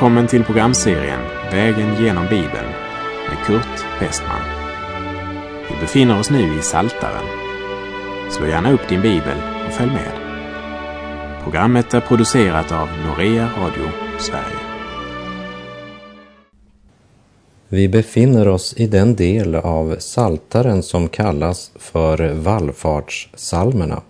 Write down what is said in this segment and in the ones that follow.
Välkommen till programserien Vägen genom Bibeln med Kurt Westman. Vi befinner oss nu i Saltaren. Slå gärna upp din bibel och följ med. Programmet är producerat av Norea Radio Sverige. Vi befinner oss i den del av Saltaren som kallas för vallfartssalmerna.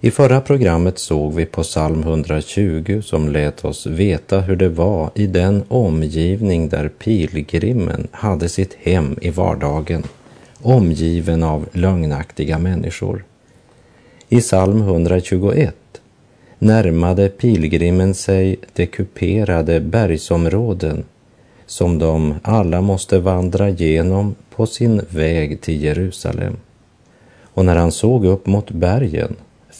I förra programmet såg vi på psalm 120 som lät oss veta hur det var i den omgivning där pilgrimen hade sitt hem i vardagen, omgiven av lögnaktiga människor. I psalm 121 närmade pilgrimen sig de kuperade bergsområden som de alla måste vandra genom på sin väg till Jerusalem. Och när han såg upp mot bergen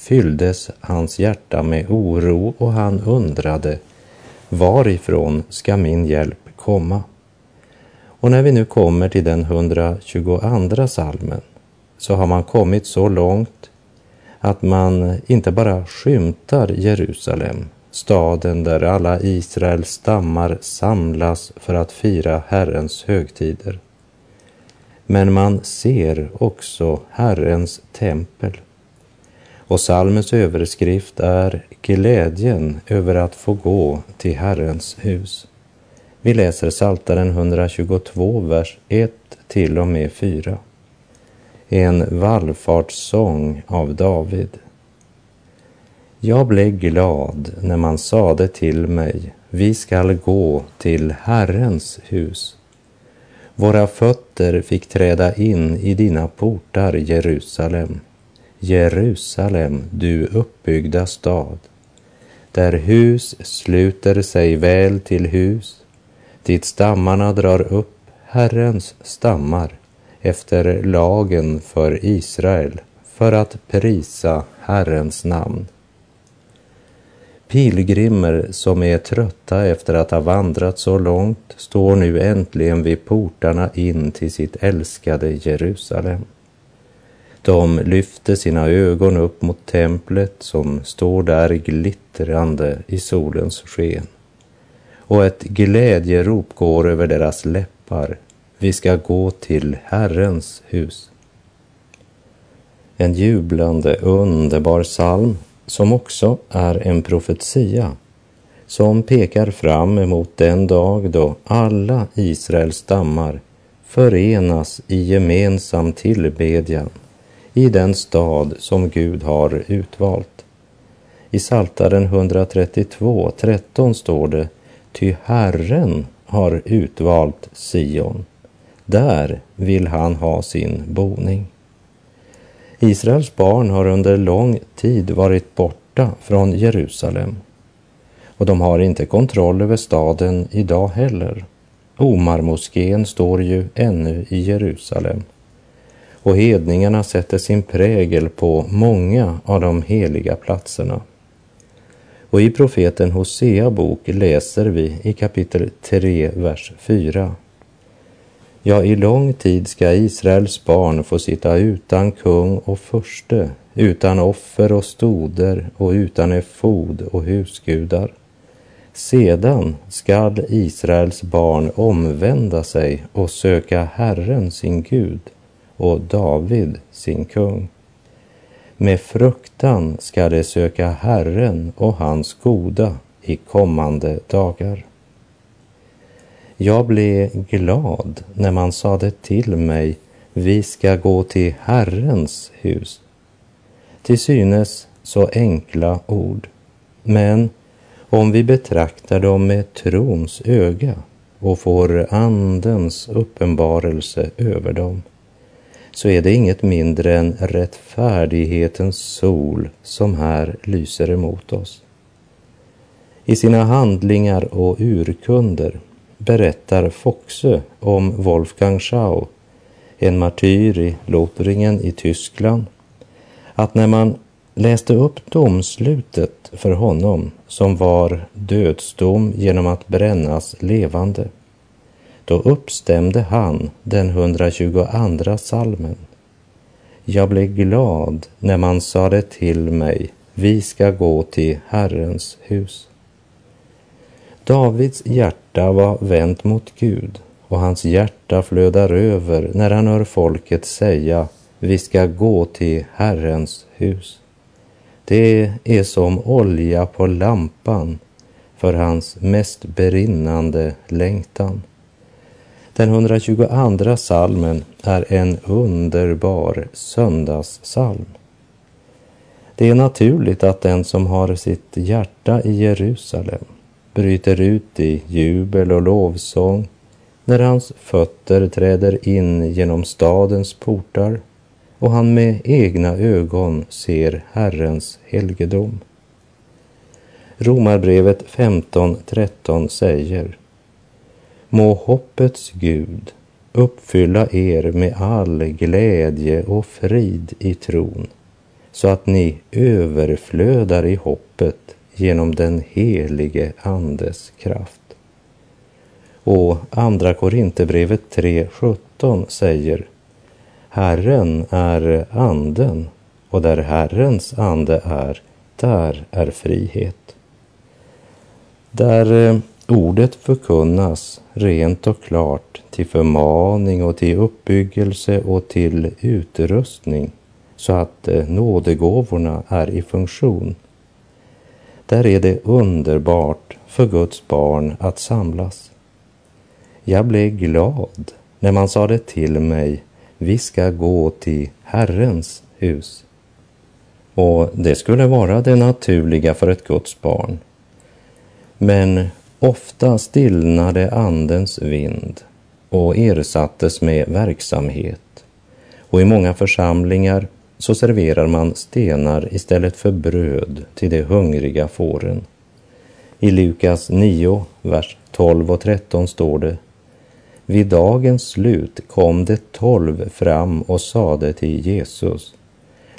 fylldes hans hjärta med oro och han undrade varifrån ska min hjälp komma? Och när vi nu kommer till den 122 salmen så har man kommit så långt att man inte bara skymtar Jerusalem, staden där alla Israels stammar samlas för att fira Herrens högtider. Men man ser också Herrens tempel och salmens överskrift är Glädjen över att få gå till Herrens hus. Vi läser Saltaren 122, vers 1 till och med 4. En vallfartssång av David. Jag blev glad när man sade till mig, vi skall gå till Herrens hus. Våra fötter fick träda in i dina portar, Jerusalem. Jerusalem, du uppbyggda stad, där hus sluter sig väl till hus, dit stammarna drar upp Herrens stammar efter lagen för Israel för att prisa Herrens namn. Pilgrimer som är trötta efter att ha vandrat så långt står nu äntligen vid portarna in till sitt älskade Jerusalem. De lyfte sina ögon upp mot templet som står där glittrande i solens sken. Och ett glädjerop går över deras läppar. Vi ska gå till Herrens hus. En jublande, underbar psalm som också är en profetia som pekar fram emot den dag då alla Israels stammar förenas i gemensam tillbedjan i den stad som Gud har utvalt. I Saltaren 132, 13 står det, ty Herren har utvalt Sion. Där vill han ha sin boning. Israels barn har under lång tid varit borta från Jerusalem och de har inte kontroll över staden idag heller. Omarmoskén står ju ännu i Jerusalem och hedningarna sätter sin prägel på många av de heliga platserna. Och i profeten Hosea bok läser vi i kapitel 3, vers 4. Ja, i lång tid ska Israels barn få sitta utan kung och förste, utan offer och stoder och utan efod och husgudar. Sedan skall Israels barn omvända sig och söka Herren sin Gud och David sin kung. Med fruktan ska de söka Herren och hans goda i kommande dagar. Jag blev glad när man sade till mig, vi ska gå till Herrens hus. Till synes så enkla ord, men om vi betraktar dem med trons öga och får Andens uppenbarelse över dem, så är det inget mindre än rättfärdighetens sol som här lyser emot oss. I sina handlingar och urkunder berättar Foxe om Wolfgang Schau, en martyr i Lothringen i Tyskland, att när man läste upp domslutet för honom som var dödsdom genom att brännas levande då uppstämde han den 122 salmen. Jag blev glad när man sade till mig, vi ska gå till Herrens hus. Davids hjärta var vänt mot Gud och hans hjärta flödar över när han hör folket säga vi ska gå till Herrens hus. Det är som olja på lampan för hans mest brinnande längtan. Den 122 salmen är en underbar söndagssalm. Det är naturligt att den som har sitt hjärta i Jerusalem bryter ut i jubel och lovsång när hans fötter träder in genom stadens portar och han med egna ögon ser Herrens helgedom. Romarbrevet 15.13 säger Må hoppets Gud uppfylla er med all glädje och frid i tron så att ni överflödar i hoppet genom den helige Andes kraft. Och Andra Korinthierbrevet 3.17 säger Herren är anden och där Herrens ande är, där är frihet. Där eh, ordet förkunnas rent och klart till förmaning och till uppbyggelse och till utrustning så att eh, nådegåvorna är i funktion. Där är det underbart för Guds barn att samlas. Jag blev glad när man sa det till mig, vi ska gå till Herrens hus. Och det skulle vara det naturliga för ett Guds barn. Men ofta stillnade Andens vind och ersattes med verksamhet. Och i många församlingar så serverar man stenar istället för bröd till de hungriga fåren. I Lukas 9, vers 12 och 13 står det Vid dagens slut kom det tolv fram och sade till Jesus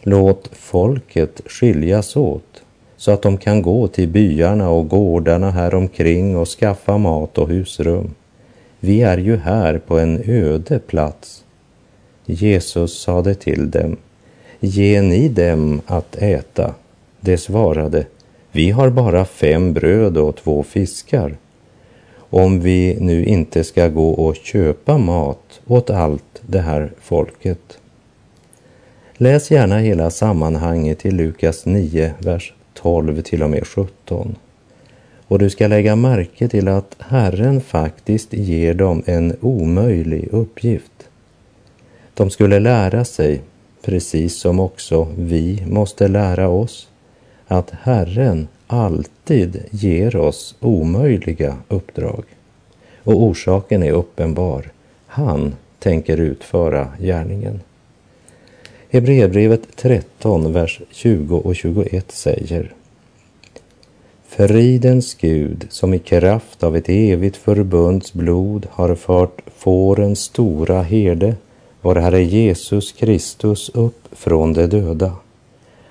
Låt folket skiljas åt så att de kan gå till byarna och gårdarna här omkring och skaffa mat och husrum. Vi är ju här på en öde plats. Jesus sade till dem Ge ni dem att äta? De svarade, vi har bara fem bröd och två fiskar. Om vi nu inte ska gå och köpa mat åt allt det här folket. Läs gärna hela sammanhanget i Lukas 9, vers 12 till och med 17. Och du ska lägga märke till att Herren faktiskt ger dem en omöjlig uppgift. De skulle lära sig precis som också vi måste lära oss att Herren alltid ger oss omöjliga uppdrag. Och orsaken är uppenbar. Han tänker utföra gärningen. Hebreerbrevet 13, vers 20 och 21 säger Fridens Gud, som i kraft av ett evigt förbunds blod har fört fårens stora herde vår Herre Jesus Kristus upp från de döda.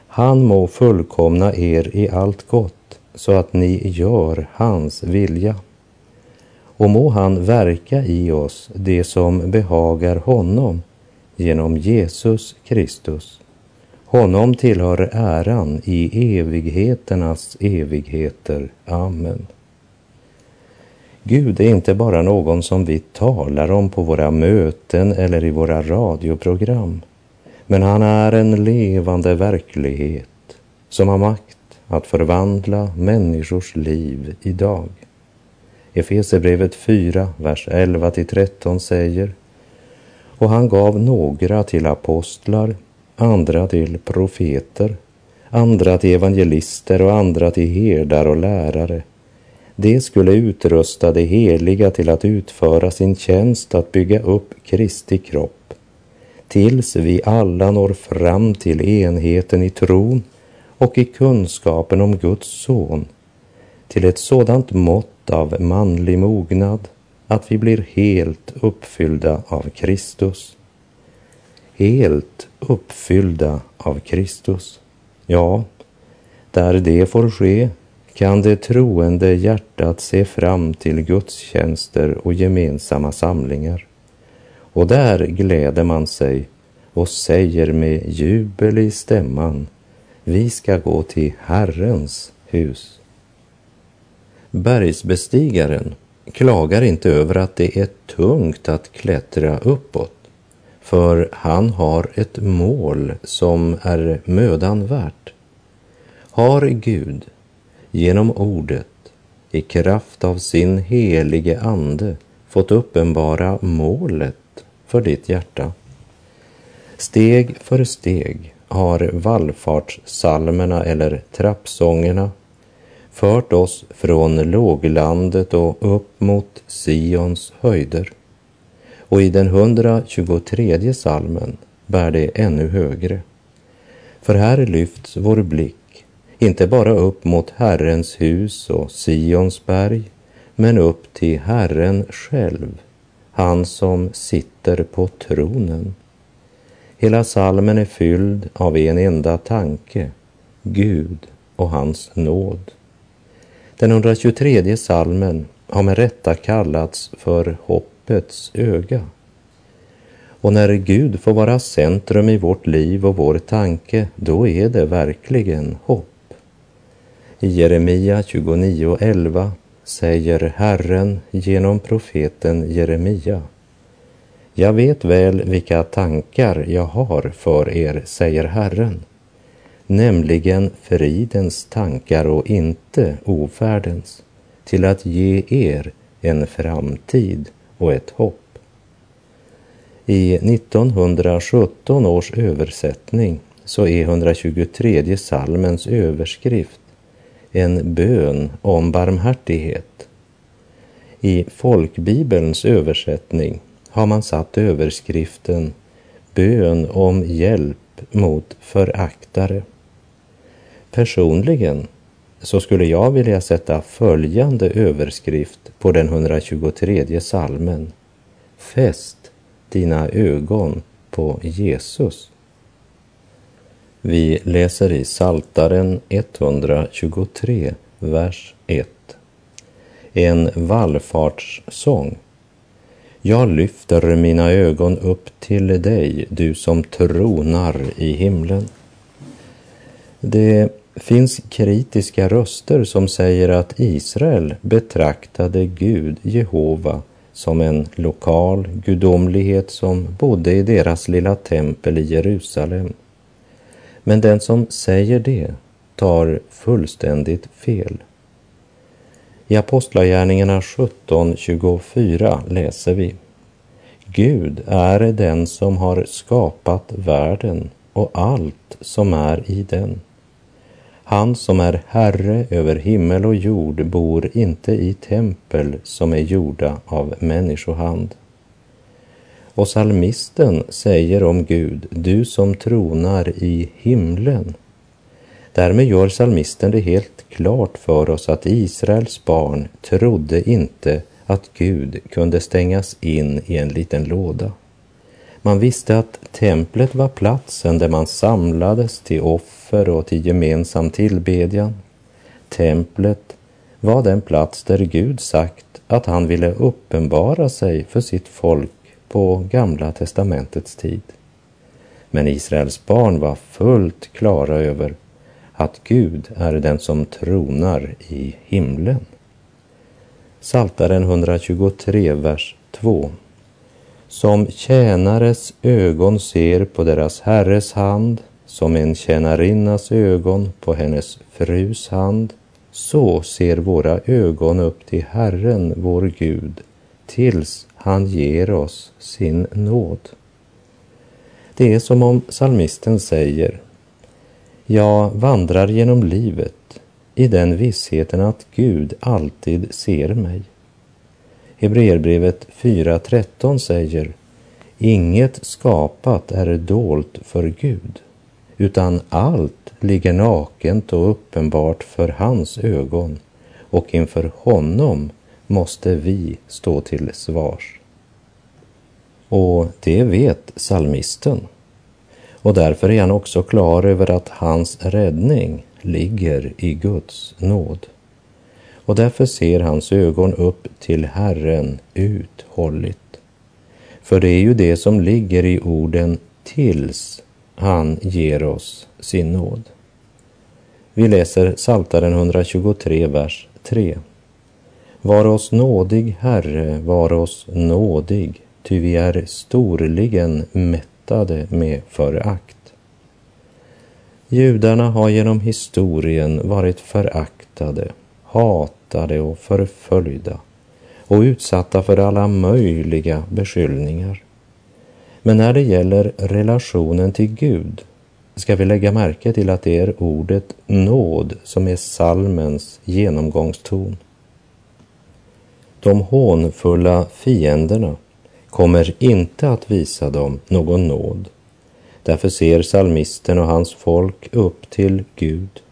Han må fullkomna er i allt gott så att ni gör hans vilja. Och må han verka i oss det som behagar honom genom Jesus Kristus. Honom tillhör äran i evigheternas evigheter. Amen. Gud är inte bara någon som vi talar om på våra möten eller i våra radioprogram. Men han är en levande verklighet som har makt att förvandla människors liv idag. Efesierbrevet 4, vers 11 till 13 säger och han gav några till apostlar, andra till profeter, andra till evangelister och andra till herdar och lärare. De skulle utrusta de heliga till att utföra sin tjänst att bygga upp Kristi kropp, tills vi alla når fram till enheten i tron och i kunskapen om Guds son, till ett sådant mått av manlig mognad att vi blir helt uppfyllda av Kristus. Helt uppfyllda av Kristus. Ja, där det får ske kan det troende hjärtat se fram till gudstjänster och gemensamma samlingar. Och där gläder man sig och säger med jubel i stämman, vi ska gå till Herrens hus. Bergsbestigaren klagar inte över att det är tungt att klättra uppåt, för han har ett mål som är mödan värt. Har Gud genom ordet i kraft av sin helige ande fått uppenbara målet för ditt hjärta. Steg för steg har vallfartssalmerna eller trappsångerna fört oss från låglandet och upp mot Sions höjder. Och i den 123 salmen bär det ännu högre. För här lyfts vår blick inte bara upp mot Herrens hus och Sions berg, men upp till Herren själv, han som sitter på tronen. Hela salmen är fylld av en enda tanke, Gud och hans nåd. Den 123 salmen har med rätta kallats för hoppets öga. Och när Gud får vara centrum i vårt liv och vår tanke, då är det verkligen hopp. I Jeremia 29.11 säger Herren genom profeten Jeremia. Jag vet väl vilka tankar jag har för er, säger Herren, nämligen fridens tankar och inte ofärdens, till att ge er en framtid och ett hopp. I 1917 års översättning så är 123 salmens överskrift en bön om barmhärtighet. I folkbibelns översättning har man satt överskriften Bön om hjälp mot föraktare. Personligen så skulle jag vilja sätta följande överskrift på den 123 salmen. Fäst dina ögon på Jesus. Vi läser i Saltaren 123, vers 1. En vallfartssång. Jag lyfter mina ögon upp till dig, du som tronar i himlen. Det finns kritiska röster som säger att Israel betraktade Gud, Jehova, som en lokal gudomlighet som bodde i deras lilla tempel i Jerusalem. Men den som säger det tar fullständigt fel. I Apostlagärningarna 17.24 läser vi Gud är den som har skapat världen och allt som är i den. Han som är Herre över himmel och jord bor inte i tempel som är gjorda av människohand. Och salmisten säger om Gud, du som tronar i himlen. Därmed gör salmisten det helt klart för oss att Israels barn trodde inte att Gud kunde stängas in i en liten låda. Man visste att templet var platsen där man samlades till offer och till gemensam tillbedjan. Templet var den plats där Gud sagt att han ville uppenbara sig för sitt folk på Gamla testamentets tid. Men Israels barn var fullt klara över att Gud är den som tronar i himlen. Saltaren 123, vers 2. Som tjänares ögon ser på deras herres hand, som en tjänarinnas ögon på hennes frus hand, så ser våra ögon upp till Herren, vår Gud, tills han ger oss sin nåd. Det är som om salmisten säger, jag vandrar genom livet i den vissheten att Gud alltid ser mig. Hebreerbrevet 4.13 säger Inget skapat är dolt för Gud, utan allt ligger nakent och uppenbart för hans ögon och inför honom måste vi stå till svars. Och det vet salmisten. Och därför är han också klar över att hans räddning ligger i Guds nåd. Och därför ser hans ögon upp till Herren uthålligt. För det är ju det som ligger i orden tills han ger oss sin nåd. Vi läser Saltaren 123, vers 3. Var oss nådig, Herre, var oss nådig, ty vi är storligen mättade med förakt. Judarna har genom historien varit föraktade, hatade och förföljda och utsatta för alla möjliga beskyllningar. Men när det gäller relationen till Gud ska vi lägga märke till att det är ordet nåd som är salmens genomgångston. De hånfulla fienderna kommer inte att visa dem någon nåd. Därför ser salmisten och hans folk upp till Gud.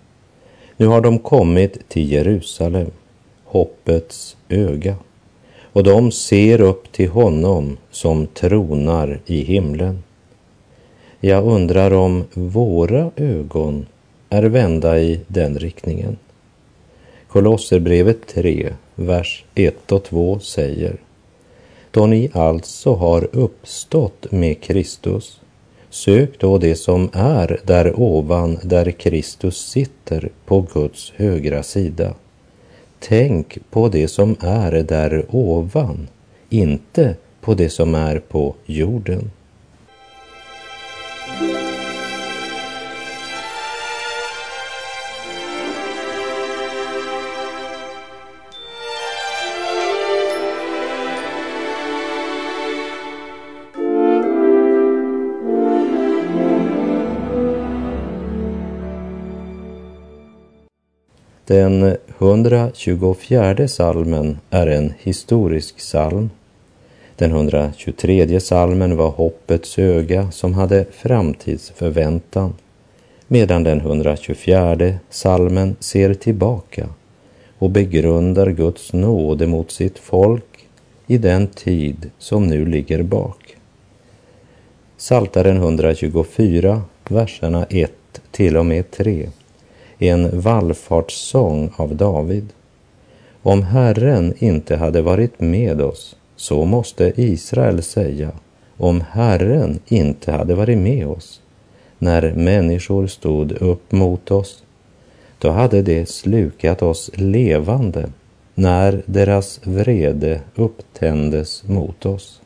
Nu har de kommit till Jerusalem, hoppets öga, och de ser upp till honom som tronar i himlen. Jag undrar om våra ögon är vända i den riktningen. Kolosserbrevet 3, vers 1 och 2 säger Då ni alltså har uppstått med Kristus, sök då det som är där ovan, där Kristus sitter på Guds högra sida. Tänk på det som är där ovan, inte på det som är på jorden. Den 124 salmen är en historisk salm. Den 123 salmen var hoppets öga som hade framtidsförväntan, medan den 124 salmen ser tillbaka och begrundar Guds nåde mot sitt folk i den tid som nu ligger bak. Saltaren 124, verserna 1 till och med 3 en vallfartssång av David. Om Herren inte hade varit med oss, så måste Israel säga, om Herren inte hade varit med oss, när människor stod upp mot oss, då hade det slukat oss levande när deras vrede upptändes mot oss.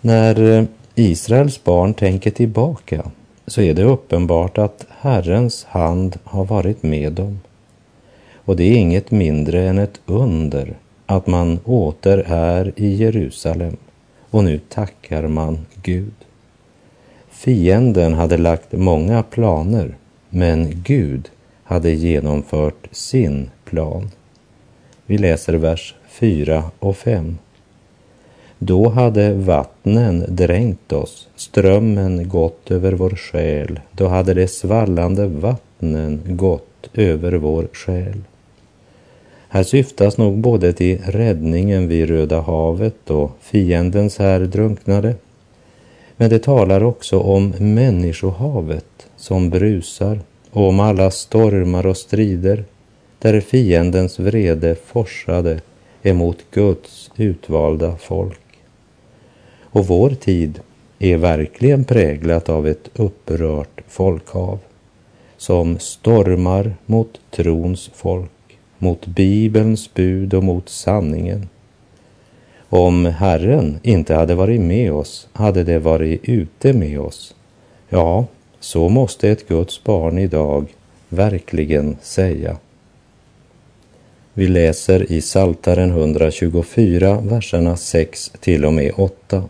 När eh, Israels barn tänker tillbaka så är det uppenbart att Herrens hand har varit med dem. Och det är inget mindre än ett under att man åter är i Jerusalem och nu tackar man Gud. Fienden hade lagt många planer, men Gud hade genomfört sin plan. Vi läser vers 4 och 5. Då hade vattnen dränkt oss, strömmen gått över vår själ, då hade de svallande vattnen gått över vår själ. Här syftas nog både till räddningen vid Röda havet och fiendens här drunknade. Men det talar också om människohavet som brusar och om alla stormar och strider där fiendens vrede forsade emot Guds utvalda folk. Och vår tid är verkligen präglat av ett upprört folkhav som stormar mot trons folk, mot Bibelns bud och mot sanningen. Om Herren inte hade varit med oss hade det varit ute med oss. Ja, så måste ett Guds barn idag verkligen säga. Vi läser i Saltaren 124, verserna 6 till och med 8.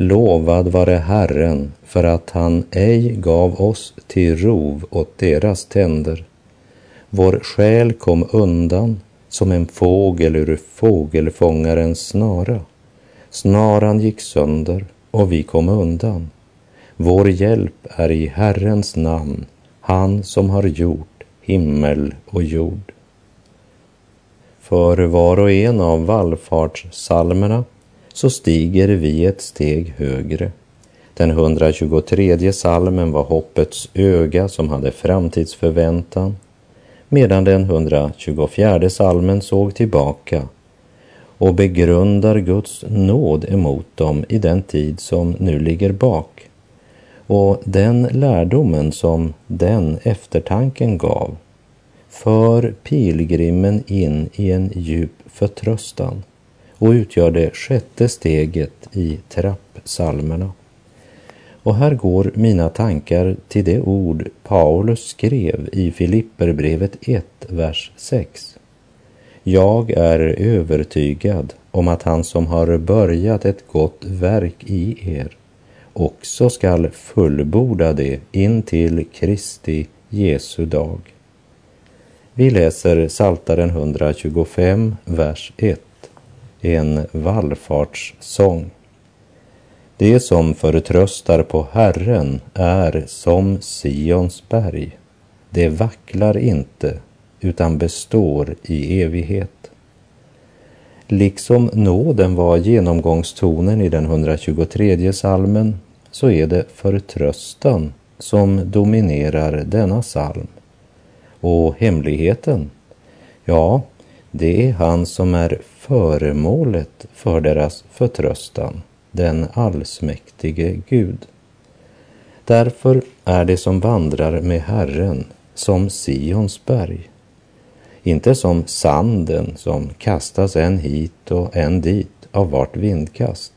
Lovad vare Herren för att han ej gav oss till rov åt deras tänder. Vår själ kom undan som en fågel ur fågelfångarens snara. Snaran gick sönder och vi kom undan. Vår hjälp är i Herrens namn, han som har gjort himmel och jord. För var och en av vallfartssalmerna så stiger vi ett steg högre. Den 123 salmen var hoppets öga som hade framtidsförväntan, medan den 124 salmen såg tillbaka och begrundar Guds nåd emot dem i den tid som nu ligger bak. Och den lärdomen som den eftertanken gav, för pilgrimen in i en djup förtröstan och utgör det sjätte steget i trappsalmerna. Och här går mina tankar till det ord Paulus skrev i Filipperbrevet 1, vers 6. Jag är övertygad om att han som har börjat ett gott verk i er också skall fullborda det in till Kristi Jesu dag. Vi läser Saltaren 125, vers 1, en vallfartssång. Det som förtröstar på Herren är som Sions berg. Det vacklar inte, utan består i evighet. Liksom nåden var genomgångstonen i den 123 salmen så är det förtröstan som dominerar denna psalm. Och hemligheten? Ja, det är han som är föremålet för deras förtröstan, den allsmäktige Gud. Därför är det som vandrar med Herren som Sions berg. Inte som sanden som kastas en hit och en dit av vart vindkast.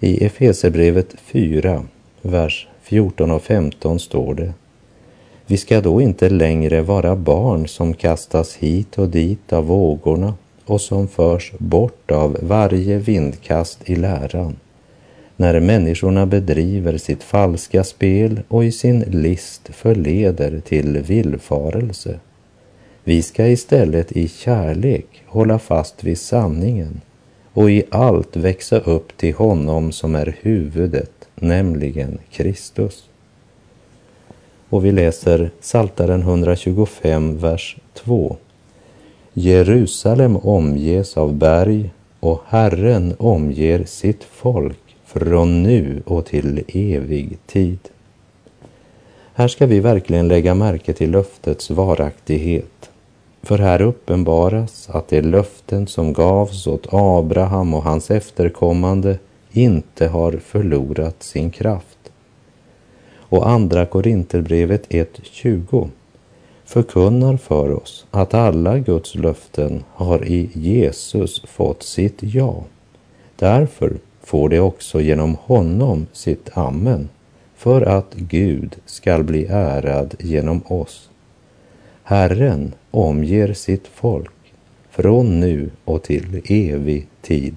I Efesebrevet 4, vers 14 och 15 står det vi ska då inte längre vara barn som kastas hit och dit av vågorna och som förs bort av varje vindkast i läran, när människorna bedriver sitt falska spel och i sin list förleder till villfarelse. Vi ska istället i kärlek hålla fast vid sanningen och i allt växa upp till honom som är huvudet, nämligen Kristus. Och vi läser Saltaren 125, vers 2. Jerusalem omges av berg och Herren omger sitt folk från nu och till evig tid. Här ska vi verkligen lägga märke till löftets varaktighet. För här uppenbaras att de löften som gavs åt Abraham och hans efterkommande inte har förlorat sin kraft och Andra Korinterbrevet 1.20 förkunnar för oss att alla Guds löften har i Jesus fått sitt ja. Därför får det också genom honom sitt amen för att Gud skall bli ärad genom oss. Herren omger sitt folk från nu och till evig tid.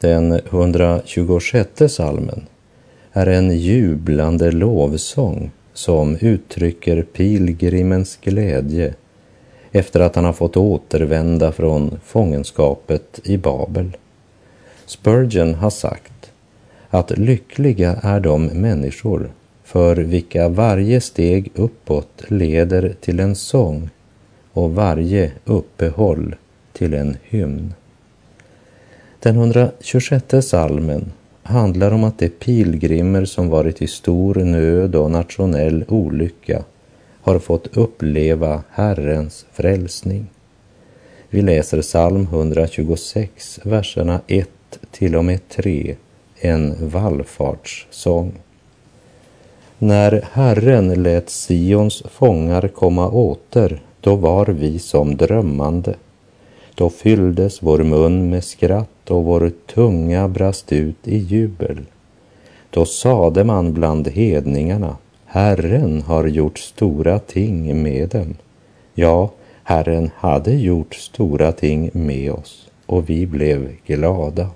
Den 126 salmen är en jublande lovsång som uttrycker pilgrimens glädje efter att han har fått återvända från fångenskapet i Babel. Spurgeon har sagt att lyckliga är de människor för vilka varje steg uppåt leder till en sång och varje uppehåll till en hymn. Den 126 salmen handlar om att de pilgrimer som varit i stor nöd och nationell olycka har fått uppleva Herrens frälsning. Vi läser psalm 126, verserna 1 till och med 3, en vallfartssång. När Herren lät Sions fångar komma åter, då var vi som drömmande. Då fylldes vår mun med skratt och vår tunga brast ut i jubel. Då sade man bland hedningarna, Herren har gjort stora ting med dem. Ja, Herren hade gjort stora ting med oss och vi blev glada.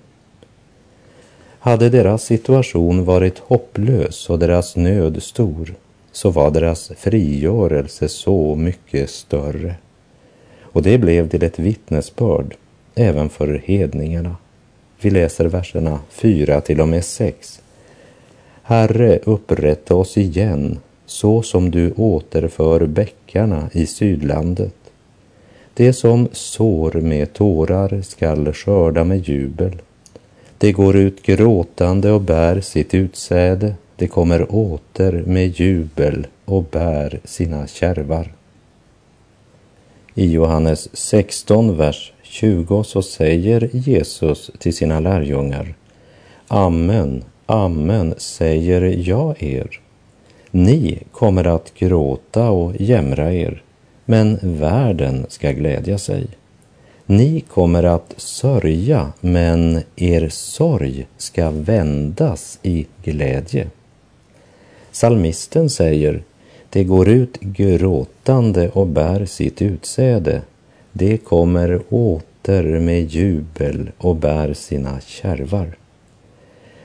Hade deras situation varit hopplös och deras nöd stor, så var deras frigörelse så mycket större. Och det blev till ett vittnesbörd även för hedningarna. Vi läser verserna 4 till och med 6. Herre, upprätta oss igen så som du återför bäckarna i sydlandet. Det som sår med tårar skall skörda med jubel. Det går ut gråtande och bär sitt utsäde. Det kommer åter med jubel och bär sina kärvar. I Johannes 16, vers 20 så säger Jesus till sina lärjungar Amen, amen säger jag er. Ni kommer att gråta och jämra er, men världen ska glädja sig. Ni kommer att sörja, men er sorg ska vändas i glädje. Salmisten säger, det går ut gråtande och bär sitt utsäde. Det kommer åter med jubel och bär sina kärvar.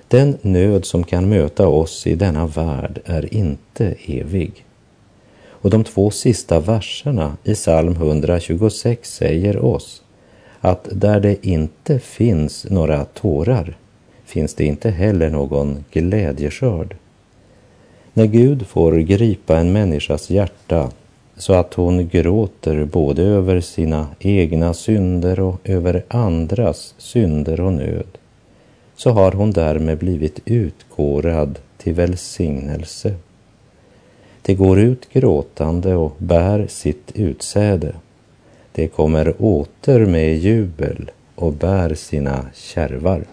Den nöd som kan möta oss i denna värld är inte evig. Och de två sista verserna i psalm 126 säger oss att där det inte finns några tårar finns det inte heller någon glädjeskörd. När Gud får gripa en människas hjärta så att hon gråter både över sina egna synder och över andras synder och nöd, så har hon därmed blivit utkorad till välsignelse. Det går ut gråtande och bär sitt utsäde. Det kommer åter med jubel och bär sina kärvar.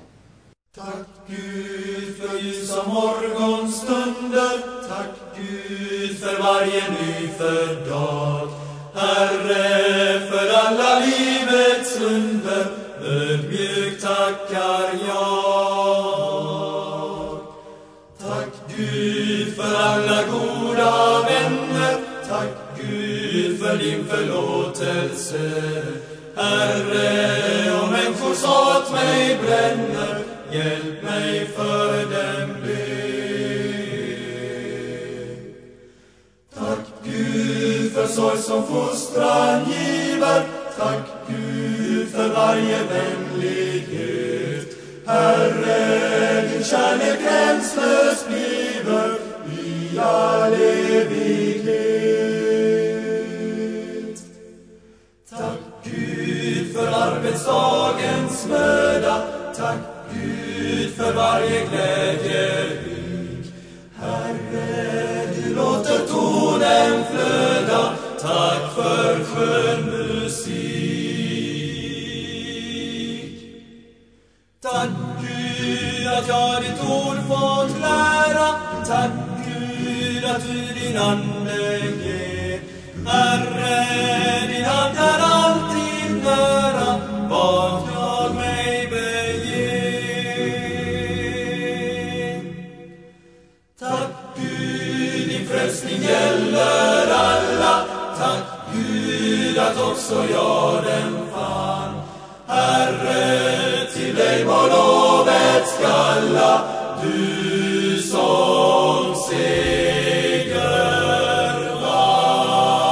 Tack Gud för ljusa morgonstunder, tack Gud för varje ny för dag. Herre, för alla livets under, ödmjukt tackar jag. Tack Gud för alla goda vänner, tack Gud för din förlåtelse. Herre, om människors hat mig bränner, hjälp mig för dem omsorg sorg som fostran giver, tack Gud för varje vänlighet. Herre, din kärlek gränslös bliver i all evighet. Tack Gud för arbetsdagens möda, tack Gud för varje glädje Herre, du låter tonen flöda, tack för skön musik. Tack Gud att jag ditt ord fått lära, tack Gud att du din ande ger. Herre, din hand är alltid nära, också jag den fann. Herre, till dig må lovet skalla, du som seger vann.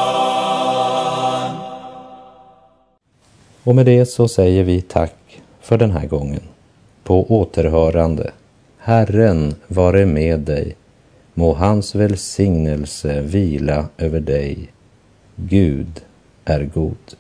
Och med det så säger vi tack för den här gången. På återhörande. Herren vare med dig. Må hans välsignelse vila över dig. Gud är god.